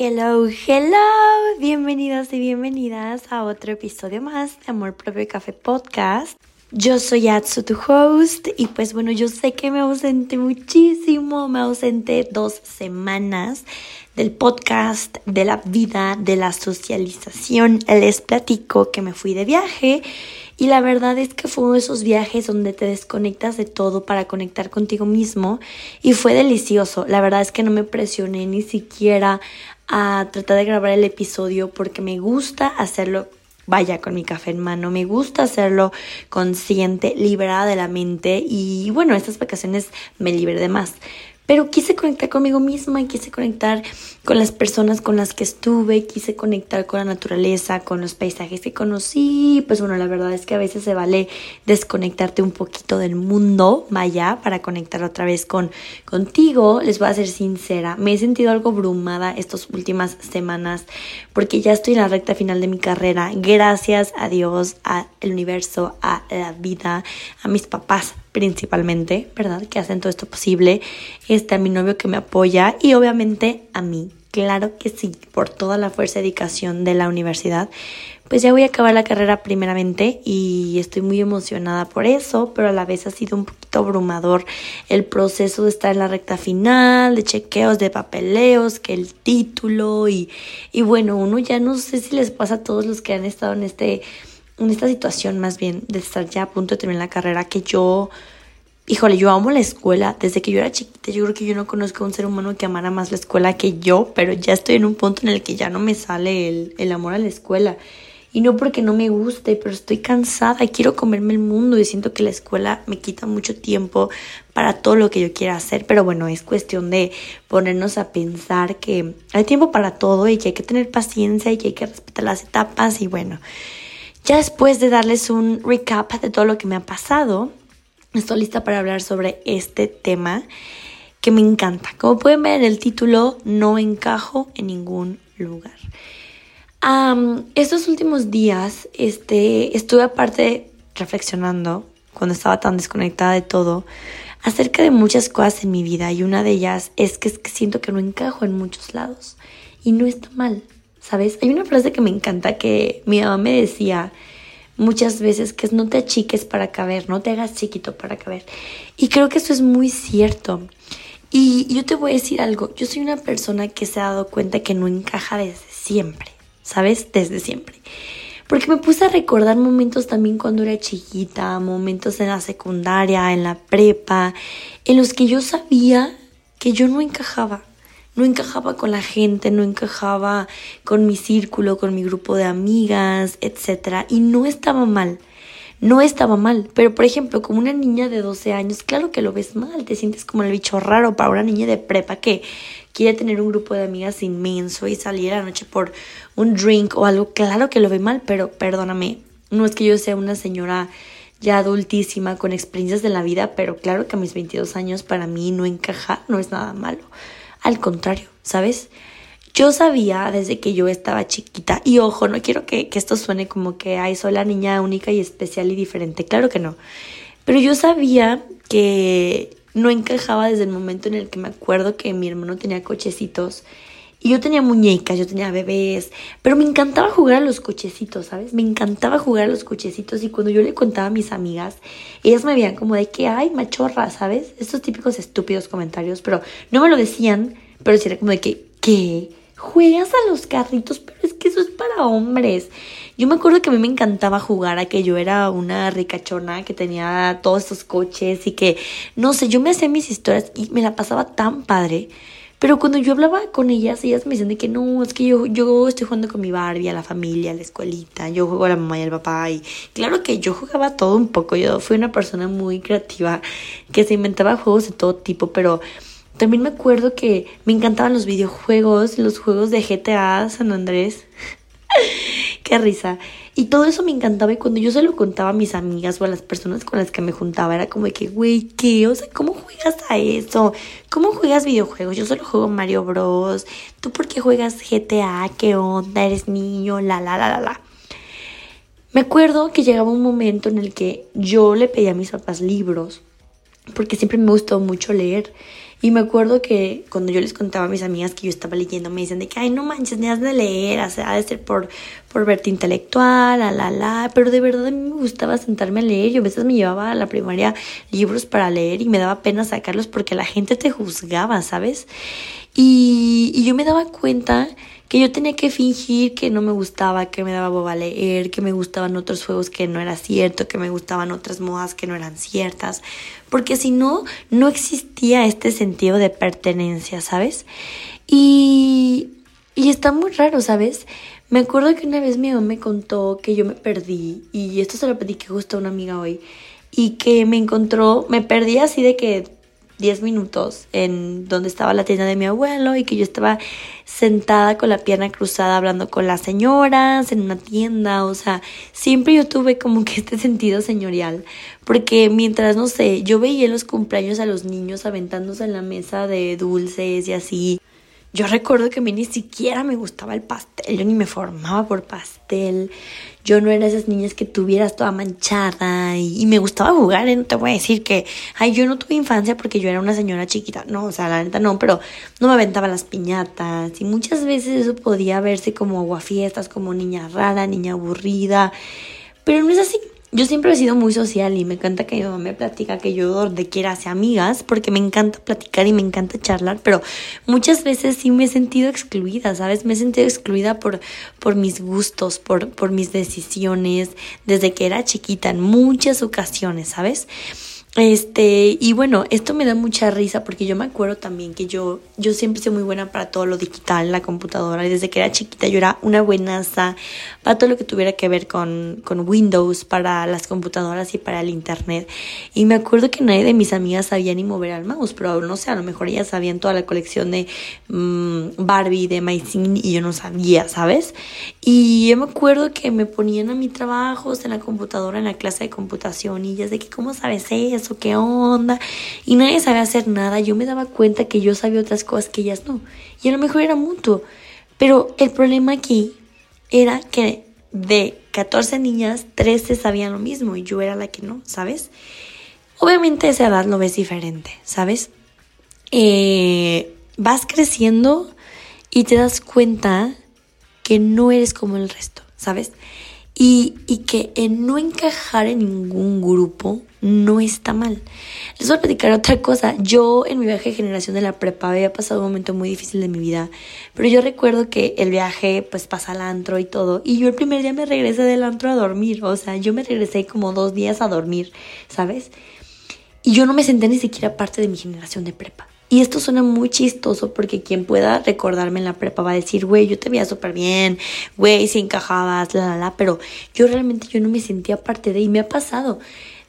Hello, hello, bienvenidos y bienvenidas a otro episodio más de Amor Propio y Café Podcast. Yo soy Atsu, tu host, y pues bueno, yo sé que me ausenté muchísimo, me ausenté dos semanas del podcast, de la vida, de la socialización. Les platico que me fui de viaje y la verdad es que fue uno de esos viajes donde te desconectas de todo para conectar contigo mismo y fue delicioso. La verdad es que no me presioné ni siquiera a tratar de grabar el episodio porque me gusta hacerlo vaya con mi café en mano. Me gusta hacerlo consciente, liberada de la mente y bueno, estas vacaciones me libré de más pero quise conectar conmigo misma y quise conectar con las personas con las que estuve, quise conectar con la naturaleza, con los paisajes que conocí. Pues bueno, la verdad es que a veces se vale desconectarte un poquito del mundo, vaya, para conectar otra vez con contigo. Les voy a ser sincera, me he sentido algo abrumada estas últimas semanas porque ya estoy en la recta final de mi carrera. Gracias a Dios, al universo, a la vida, a mis papás principalmente, ¿verdad? Que hacen todo esto posible. Este, a mi novio que me apoya y obviamente a mí. Claro que sí, por toda la fuerza y dedicación de la universidad. Pues ya voy a acabar la carrera primeramente y estoy muy emocionada por eso, pero a la vez ha sido un poquito abrumador el proceso de estar en la recta final, de chequeos, de papeleos, que el título y, y bueno, uno ya no sé si les pasa a todos los que han estado en este en esta situación más bien de estar ya a punto de terminar la carrera que yo, híjole, yo amo la escuela. Desde que yo era chiquita, yo creo que yo no conozco a un ser humano que amara más la escuela que yo, pero ya estoy en un punto en el que ya no me sale el, el amor a la escuela. Y no porque no me guste, pero estoy cansada y quiero comerme el mundo y siento que la escuela me quita mucho tiempo para todo lo que yo quiera hacer. Pero bueno, es cuestión de ponernos a pensar que hay tiempo para todo y que hay que tener paciencia y que hay que respetar las etapas y bueno. Ya después de darles un recap de todo lo que me ha pasado, estoy lista para hablar sobre este tema que me encanta. Como pueden ver en el título, no encajo en ningún lugar. estos últimos días este, estuve aparte reflexionando, cuando estaba tan desconectada de todo, acerca de muchas cosas en mi vida y una de ellas es que, es que siento que no encajo en muchos lados y no está mal. ¿Sabes? Hay una frase que me encanta que mi mamá me decía muchas veces que es no te achiques para caber, no te hagas chiquito para caber. Y creo que eso es muy cierto. Y yo te voy a decir algo, yo soy una persona que se ha dado cuenta que no encaja desde siempre, ¿sabes? Desde siempre. Porque me puse a recordar momentos también cuando era chiquita, momentos en la secundaria, en la prepa, en los que yo sabía que yo no encajaba, no encajaba con la gente, no encajaba con mi círculo, con mi grupo de amigas, etc. Y no estaba mal, no estaba mal. Pero, por ejemplo, como una niña de 12 años, claro que lo ves mal, te sientes como el bicho raro para una niña de prepa que quiere tener un grupo de amigas inmenso y salir a la noche por un drink o algo, claro que lo ve mal, pero perdóname, no es que yo sea una señora ya adultísima con experiencias de la vida, pero claro que a mis 22 años para mí no encajar no es nada malo. Al contrario, ¿sabes? Yo sabía desde que yo estaba chiquita, y ojo, no quiero que, esto suene como que, ay, soy la niña única y especial y diferente, claro que no, pero yo sabía que no encajaba desde el momento en el que me acuerdo que mi hermano tenía cochecitos y yo tenía muñecas, yo tenía bebés, pero me encantaba jugar a los cochecitos, ¿sabes? Me encantaba jugar a los cochecitos y cuando yo le contaba a mis amigas, ellas me veían como de que, ay, machorra, ¿sabes? Estos típicos estúpidos comentarios, pero no me lo decían, pero sí era como de que, ¿qué? Juegas a los carritos, pero es que eso es para hombres. Yo me acuerdo que a mí me encantaba jugar a que yo era una ricachona que tenía todos estos coches y que, no sé, yo me hacía mis historias y me la pasaba tan padre. Pero cuando yo hablaba con ellas, ellas me decían de que no, es que yo, yo estoy jugando con mi Barbie, a la familia, a la escuelita, yo juego a la mamá y al papá. Y claro que yo jugaba todo un poco, yo fui una persona muy creativa que se inventaba juegos de todo tipo, pero también me acuerdo que me encantaban los videojuegos, los juegos de GTA San Andrés. Qué risa. Y todo eso me encantaba y cuando yo se lo contaba a mis amigas o a las personas con las que me juntaba, era como de que, güey, ¿qué? O sea, ¿cómo juegas a eso? ¿Cómo juegas videojuegos? Yo solo juego Mario Bros. ¿Tú por qué juegas GTA? ¿Qué onda? ¿Eres niño? La, la, la, la, la. Me acuerdo que llegaba un momento en el que yo le pedía a mis papás libros porque siempre me gustó mucho leer. Y me acuerdo que cuando yo les contaba a mis amigas que yo estaba leyendo, me dicen de que, ay, no manches, ni has de leer, o sea, ha de ser por, por verte intelectual, la, la, la. Pero de verdad a mí me gustaba sentarme a leer. Yo a veces me llevaba a la primaria libros para leer y me daba pena sacarlos porque la gente te juzgaba, ¿sabes? Y, y yo me daba cuenta que yo tenía que fingir que no me gustaba, que me daba boba leer, que me gustaban otros juegos que no era cierto, que me gustaban otras modas que no eran ciertas, porque si no, no existía este sentido de pertenencia, ¿sabes? Y, y está muy raro, ¿sabes? Me acuerdo que una vez mi mamá me contó que yo me perdí, y esto se lo pedí que justo a una amiga hoy, y que me encontró, me perdí así de que 10 minutos en donde estaba la tienda de mi abuelo y que yo estaba sentada con la pierna cruzada hablando con las señoras en una tienda, o sea, siempre yo tuve como que este sentido señorial, porque mientras, no sé, yo veía en los cumpleaños a los niños aventándose en la mesa de dulces y así, yo recuerdo que a mí ni siquiera me gustaba el pastel, yo ni me formaba por pastel. Yo no era esas niñas que tuvieras toda manchada y, me gustaba jugar. ¿eh? No te voy a decir que, ay, yo no tuve infancia porque yo era una señora chiquita. No, o sea, la neta no, pero no me aventaba las piñatas y muchas veces eso podía verse como aguafiestas, como niña rara, niña aburrida. Pero no es así. Yo siempre he sido muy social y me encanta que mi mamá me platica que yo donde quiera hace amigas porque me encanta platicar y me encanta charlar, pero muchas veces sí me he sentido excluida, ¿sabes? Me he sentido excluida por, por mis gustos, por, por mis decisiones, desde que era chiquita en muchas ocasiones, ¿sabes? Este, y bueno, esto me da mucha risa porque yo me acuerdo también que yo, yo siempre soy muy buena para todo lo digital, la computadora, y desde que era chiquita yo era una buenaza para todo lo que tuviera que ver con, con Windows, para las computadoras y para el internet. Y me acuerdo que nadie de mis amigas sabía ni mover al mouse, pero no sé, a lo mejor ellas sabían toda la colección de mm, Barbie, de MySing, y yo no sabía, ¿sabes? Y yo me acuerdo que me ponían a mi trabajos en la computadora, en la clase de computación, y ellas de que, ¿cómo sabes eso? Qué onda. Y nadie sabía hacer nada. Yo me daba cuenta que yo sabía otras cosas que ellas no. Y a lo mejor era mutuo. Pero el problema aquí era que de 14 niñas, 13 sabían lo mismo y yo era la que no, ¿sabes? Obviamente esa edad lo ves diferente, ¿sabes? Eh, vas creciendo y te das cuenta que no eres como el resto, ¿sabes? Y, y que en no encajar en ningún grupo no está mal. Les voy a platicar otra cosa. Yo en mi viaje de generación de la prepa había pasado un momento muy difícil de mi vida, pero yo recuerdo que el viaje pues pasa al antro y todo, y yo el primer día me regresé del antro a dormir, o sea, yo me regresé como dos días a dormir, ¿sabes? Y yo no me senté ni siquiera parte de mi generación de prepa. Y esto suena muy chistoso porque quien pueda recordarme en la prepa va a decir, güey, yo te veía súper bien, güey, si encajabas, la, la, la, pero yo realmente yo no me sentía parte de, y me ha pasado.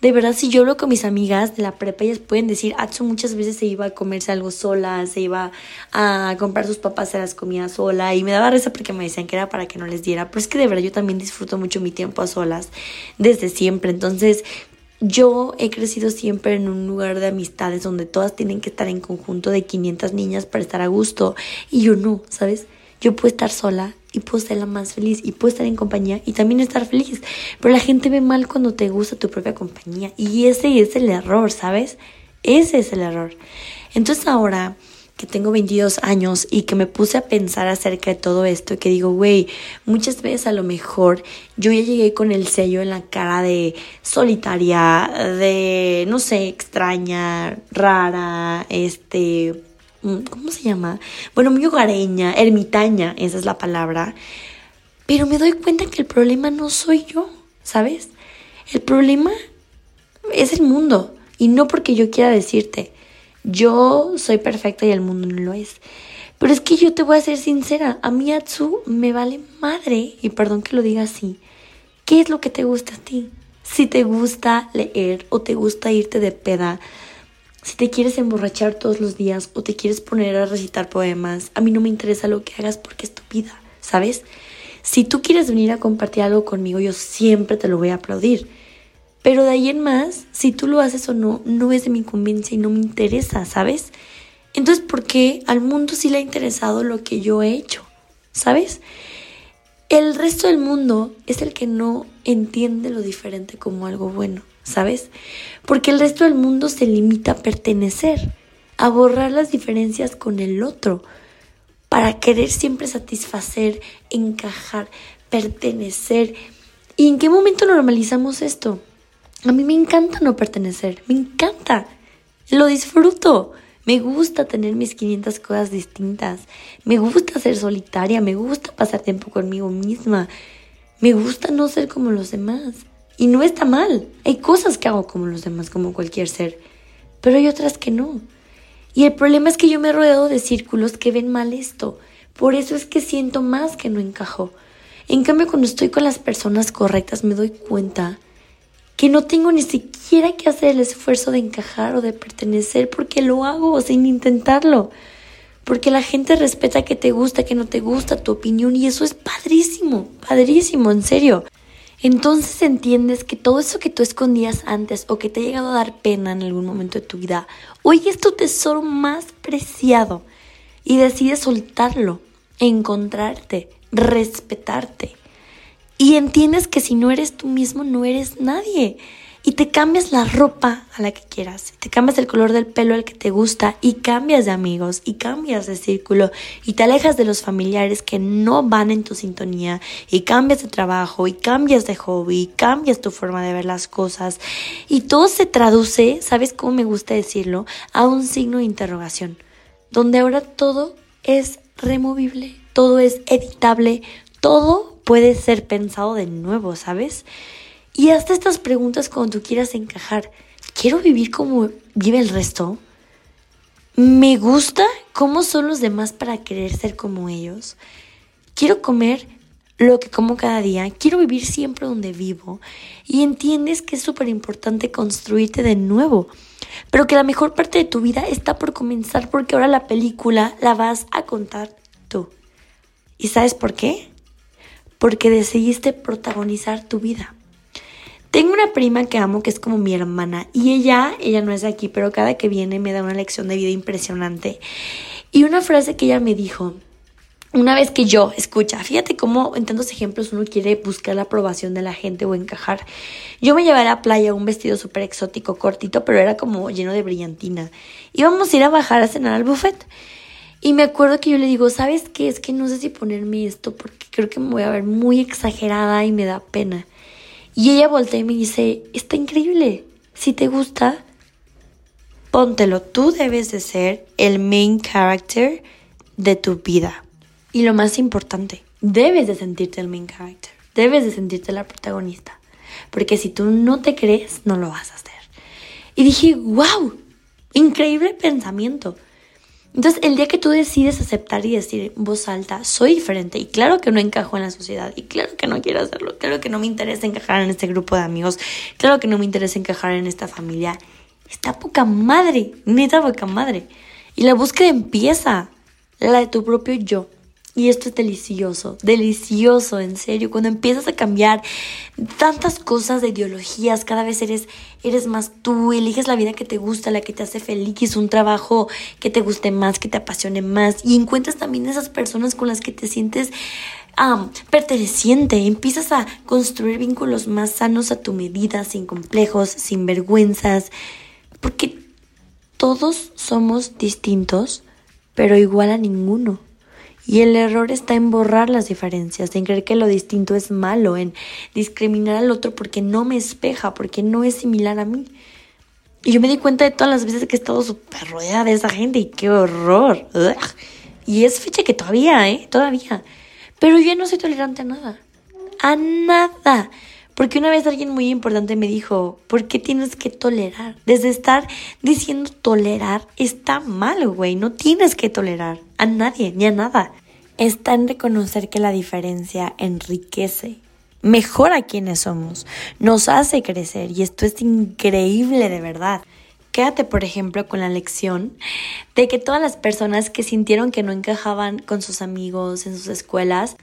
De verdad, si yo hablo con mis amigas de la prepa, ellas pueden decir, Atsu muchas veces se iba a comerse algo sola, se iba a comprar sus papás, se las comía sola, y me daba risa porque me decían que era para que no les diera, pero es que de verdad yo también disfruto mucho mi tiempo a solas, desde siempre, entonces yo he crecido siempre en un lugar de amistades donde todas tienen que estar en conjunto de 500 niñas para estar a gusto y yo no, ¿sabes? Yo puedo estar sola y puedo ser la más feliz y puedo estar en compañía y también estar feliz. Pero la gente ve mal cuando te gusta tu propia compañía y ese es el error, ¿sabes? Ese es el error. Entonces ahora que tengo 22 años y que me puse a pensar acerca de todo esto y que digo, güey, muchas veces a lo mejor yo ya llegué con el sello en la cara de solitaria, de, no sé, extraña, rara, este, mm, ¿cómo se llama? Bueno, muy hogareña, ermitaña, esa es la palabra. Pero me doy cuenta que el problema no soy yo, ¿sabes? El problema es el mundo. Y no porque yo quiera decirte, yo soy perfecta y el mundo no lo es. Pero es que yo te voy a ser sincera, a mí Atsu me vale madre, y perdón que lo diga así, ¿qué es lo que te gusta a ti? Si te gusta leer o te gusta irte de peda, si te quieres emborrachar todos los días o te quieres poner a recitar poemas, a mí no me interesa lo que hagas porque es tu vida, ¿sabes? Si tú quieres venir a compartir algo conmigo, yo siempre te lo voy a aplaudir. Pero de ahí en más, si tú lo haces o no, no es de mi conveniencia y no me interesa, ¿sabes? Entonces, ¿por qué al mundo sí le ha interesado lo que yo he hecho? ¿Sabes? El resto del mundo es el que no entiende lo diferente como algo bueno, ¿sabes? Porque el resto del mundo se limita a pertenecer, a borrar las diferencias con el otro, para querer siempre satisfacer, encajar, pertenecer. ¿Y en qué momento normalizamos esto? A mí me encanta no pertenecer, me encanta, lo disfruto. Me gusta tener mis 500 cosas distintas. Me gusta ser solitaria. Me gusta pasar tiempo conmigo misma. Me gusta no ser como los demás. Y no está mal. Hay cosas que hago como los demás, como cualquier ser. Pero hay otras que no. Y el problema es que yo me he rodeado de círculos que ven mal esto. Por eso es que siento más que no encajo. En cambio, cuando estoy con las personas correctas me doy cuenta que no tengo ni siquiera que hacer el esfuerzo de encajar o de pertenecer porque lo hago sin intentarlo. Porque la gente respeta que te gusta, que no te gusta tu opinión y eso es padrísimo, padrísimo, en serio. Entonces entiendes que todo eso que tú escondías antes o que te ha llegado a dar pena en algún momento de tu vida, hoy es tu tesoro más preciado y decides soltarlo, encontrarte, respetarte. Y entiendes que si no eres tú mismo, no eres nadie. Y te cambias la ropa a la que quieras, te cambias el color del pelo al que te gusta y cambias de amigos y cambias de círculo y te alejas de los familiares que no van en tu sintonía y cambias de trabajo y cambias de hobby y cambias tu forma de ver las cosas y todo se traduce, ¿sabes cómo me gusta decirlo? A un signo de interrogación, donde ahora todo es removible, todo es editable, todo puede ser pensado de nuevo, ¿sabes? Y hasta estas preguntas cuando tú quieras encajar. ¿Quiero vivir como vive el resto? ¿Me gusta cómo son los demás para querer ser como ellos? ¿Quiero comer lo que como cada día? ¿Quiero vivir siempre donde vivo? Y entiendes que es súper importante construirte de nuevo. Pero que la mejor parte de tu vida está por comenzar porque ahora la película la vas a contar tú. ¿Y sabes por qué? Porque decidiste protagonizar tu vida. Tengo una prima que amo que es como mi hermana y ella, ella no es de aquí, pero cada que viene me da una lección de vida impresionante. Y una frase que ella me dijo, una vez que yo, escucha, fíjate cómo en tantos ejemplos uno quiere buscar la aprobación de la gente o encajar. Yo me llevé a la playa un vestido súper exótico, cortito, pero era como lleno de brillantina. Íbamos a ir a bajar a cenar al buffet. Y me acuerdo que yo le digo, ¿sabes qué? Es que no sé si ponerme esto porque creo que me voy a ver muy exagerada y me da pena. Y ella voltea y me dice, está increíble, si te gusta, póntelo, tú debes de ser el main character de tu vida. Y lo más importante, debes de sentirte el main character, debes de sentirte la protagonista. Porque si tú no te crees, no lo vas a hacer. Y dije, wow, increíble pensamiento. Entonces, el día que tú decides aceptar y decir voz alta, soy diferente y claro que no encajo en la sociedad y claro que no quiero hacerlo, claro que no me interesa encajar en este grupo de amigos, claro que no me interesa encajar en esta familia, está poca madre, neta poca madre. Y la búsqueda empieza, la de tu propio yo. Y esto es delicioso, delicioso, en serio. Cuando empiezas a cambiar tantas cosas de ideologías, cada vez eres, eres más tú, eliges la vida que te gusta, la que te hace feliz, un trabajo que te guste más, que te apasione más. Y encuentras también esas personas con las que te sientes perteneciente. Empiezas a construir vínculos más sanos a tu medida, sin complejos, sin vergüenzas. Porque todos somos distintos, pero igual a ninguno. Y el error está en borrar las diferencias, en creer que lo distinto es malo, en discriminar al otro porque no me espeja, porque no es similar a mí. Y yo me di cuenta de todas las veces que he estado súper rodeada de esa gente y qué horror. Y es fecha que todavía, ¿eh? Todavía. Pero yo ya no soy tolerante a nada. A nada. Porque una vez alguien muy importante me dijo, ¿por qué tienes que tolerar? Desde estar diciendo tolerar está mal, güey. No tienes que tolerar a nadie ni a nada. Está en reconocer que la diferencia enriquece, mejora quienes somos, nos hace crecer y esto es increíble de verdad. Quédate, por ejemplo, con la lección de que todas las personas que sintieron que no encajaban con sus amigos en sus escuelas,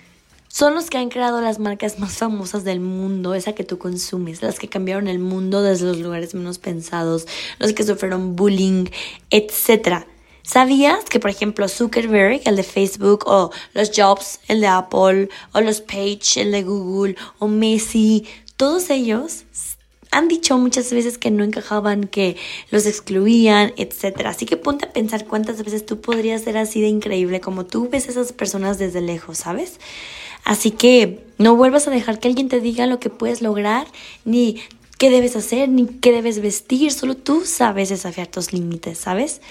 son los que han creado las marcas más famosas del mundo, esa que tú consumes, las que cambiaron el mundo desde los lugares menos pensados, los que sufrieron bullying, etc. ¿Sabías que, por ejemplo, Zuckerberg, el de Facebook, o los Jobs, el de Apple, o los Page, el de Google, o Messi, todos ellos han dicho muchas veces que no encajaban, que los excluían, etc. Así que ponte a pensar cuántas veces tú podrías ser así de increíble como tú ves a esas personas desde lejos, ¿sabes? Así que no vuelvas a dejar que alguien te diga lo que puedes lograr, ni qué debes hacer, ni qué debes vestir, solo tú sabes desafiar tus límites, ¿sabes?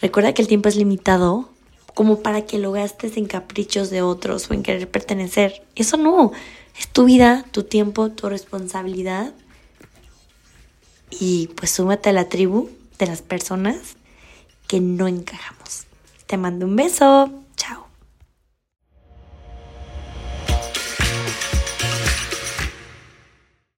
Recuerda que el tiempo es limitado como para que lo gastes en caprichos de otros o en querer pertenecer. Eso no, es tu vida, tu tiempo, tu responsabilidad y pues súmate a la tribu de las personas que no encajamos. Te mando un beso. Chao.